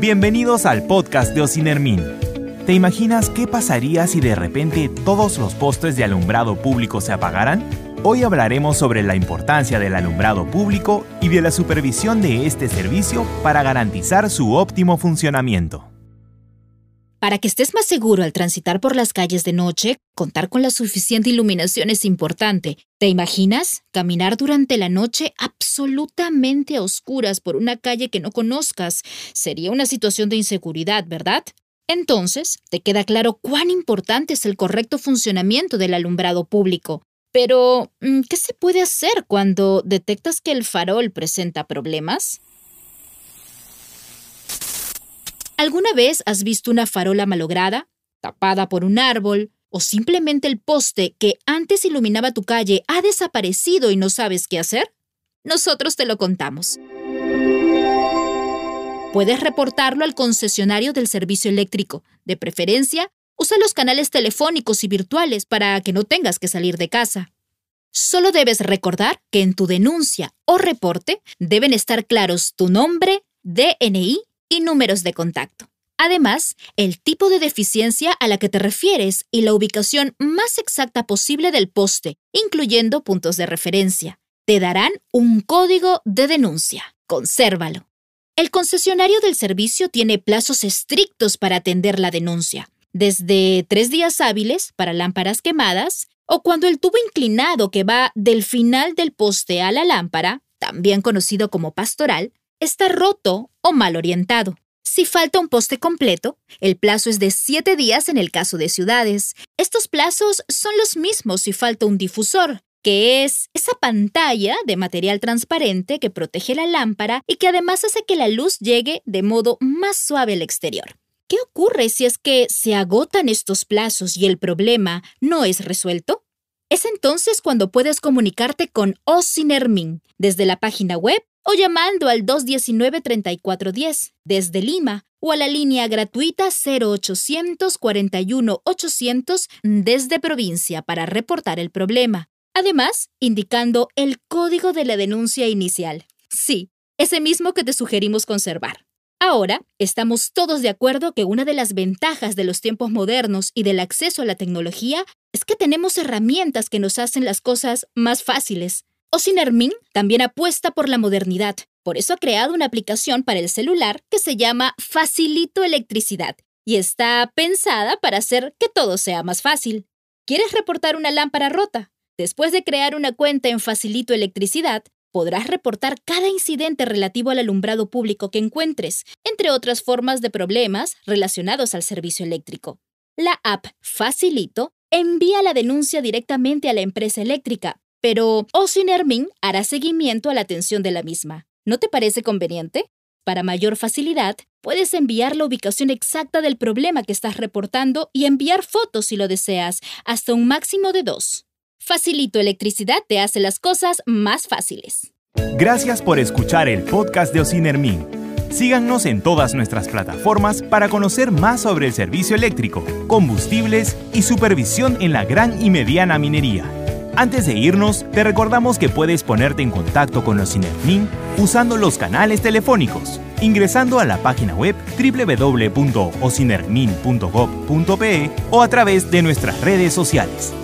Bienvenidos al podcast de Ocinermin. ¿Te imaginas qué pasaría si de repente todos los postes de alumbrado público se apagaran? Hoy hablaremos sobre la importancia del alumbrado público y de la supervisión de este servicio para garantizar su óptimo funcionamiento. Para que estés más seguro al transitar por las calles de noche, contar con la suficiente iluminación es importante. ¿Te imaginas caminar durante la noche absolutamente a oscuras por una calle que no conozcas? Sería una situación de inseguridad, ¿verdad? Entonces, te queda claro cuán importante es el correcto funcionamiento del alumbrado público. Pero, mm, ¿qué se puede hacer cuando detectas que el farol presenta problemas? ¿Alguna vez has visto una farola malograda, tapada por un árbol, o simplemente el poste que antes iluminaba tu calle ha desaparecido y no sabes qué hacer? Nosotros te lo contamos. Puedes reportarlo al concesionario del servicio eléctrico. De preferencia, usa los canales telefónicos y virtuales para que no tengas que salir de casa. Solo debes recordar que en tu denuncia o reporte deben estar claros tu nombre, DNI y números de contacto. Además, el tipo de deficiencia a la que te refieres y la ubicación más exacta posible del poste, incluyendo puntos de referencia. Te darán un código de denuncia. Consérvalo. El concesionario del servicio tiene plazos estrictos para atender la denuncia, desde tres días hábiles para lámparas quemadas o cuando el tubo inclinado que va del final del poste a la lámpara, también conocido como pastoral, está roto o mal orientado. Si falta un poste completo, el plazo es de 7 días en el caso de ciudades. Estos plazos son los mismos si falta un difusor, que es esa pantalla de material transparente que protege la lámpara y que además hace que la luz llegue de modo más suave al exterior. ¿Qué ocurre si es que se agotan estos plazos y el problema no es resuelto? Es entonces cuando puedes comunicarte con Ocinermin desde la página web o llamando al 219-3410 desde Lima o a la línea gratuita 0800 41 800 desde provincia para reportar el problema. Además, indicando el código de la denuncia inicial. Sí, ese mismo que te sugerimos conservar. Ahora, estamos todos de acuerdo que una de las ventajas de los tiempos modernos y del acceso a la tecnología es que tenemos herramientas que nos hacen las cosas más fáciles. Ocinermin también apuesta por la modernidad. Por eso ha creado una aplicación para el celular que se llama Facilito Electricidad y está pensada para hacer que todo sea más fácil. ¿Quieres reportar una lámpara rota? Después de crear una cuenta en Facilito Electricidad, podrás reportar cada incidente relativo al alumbrado público que encuentres, entre otras formas de problemas relacionados al servicio eléctrico. La app Facilito envía la denuncia directamente a la empresa eléctrica pero Ocinermin hará seguimiento a la atención de la misma. ¿No te parece conveniente? Para mayor facilidad, puedes enviar la ubicación exacta del problema que estás reportando y enviar fotos si lo deseas, hasta un máximo de dos. Facilito Electricidad te hace las cosas más fáciles. Gracias por escuchar el podcast de Ocinermin. Síganos en todas nuestras plataformas para conocer más sobre el servicio eléctrico, combustibles y supervisión en la gran y mediana minería. Antes de irnos, te recordamos que puedes ponerte en contacto con los usando los canales telefónicos, ingresando a la página web www.ocinermin.gov.pe o a través de nuestras redes sociales.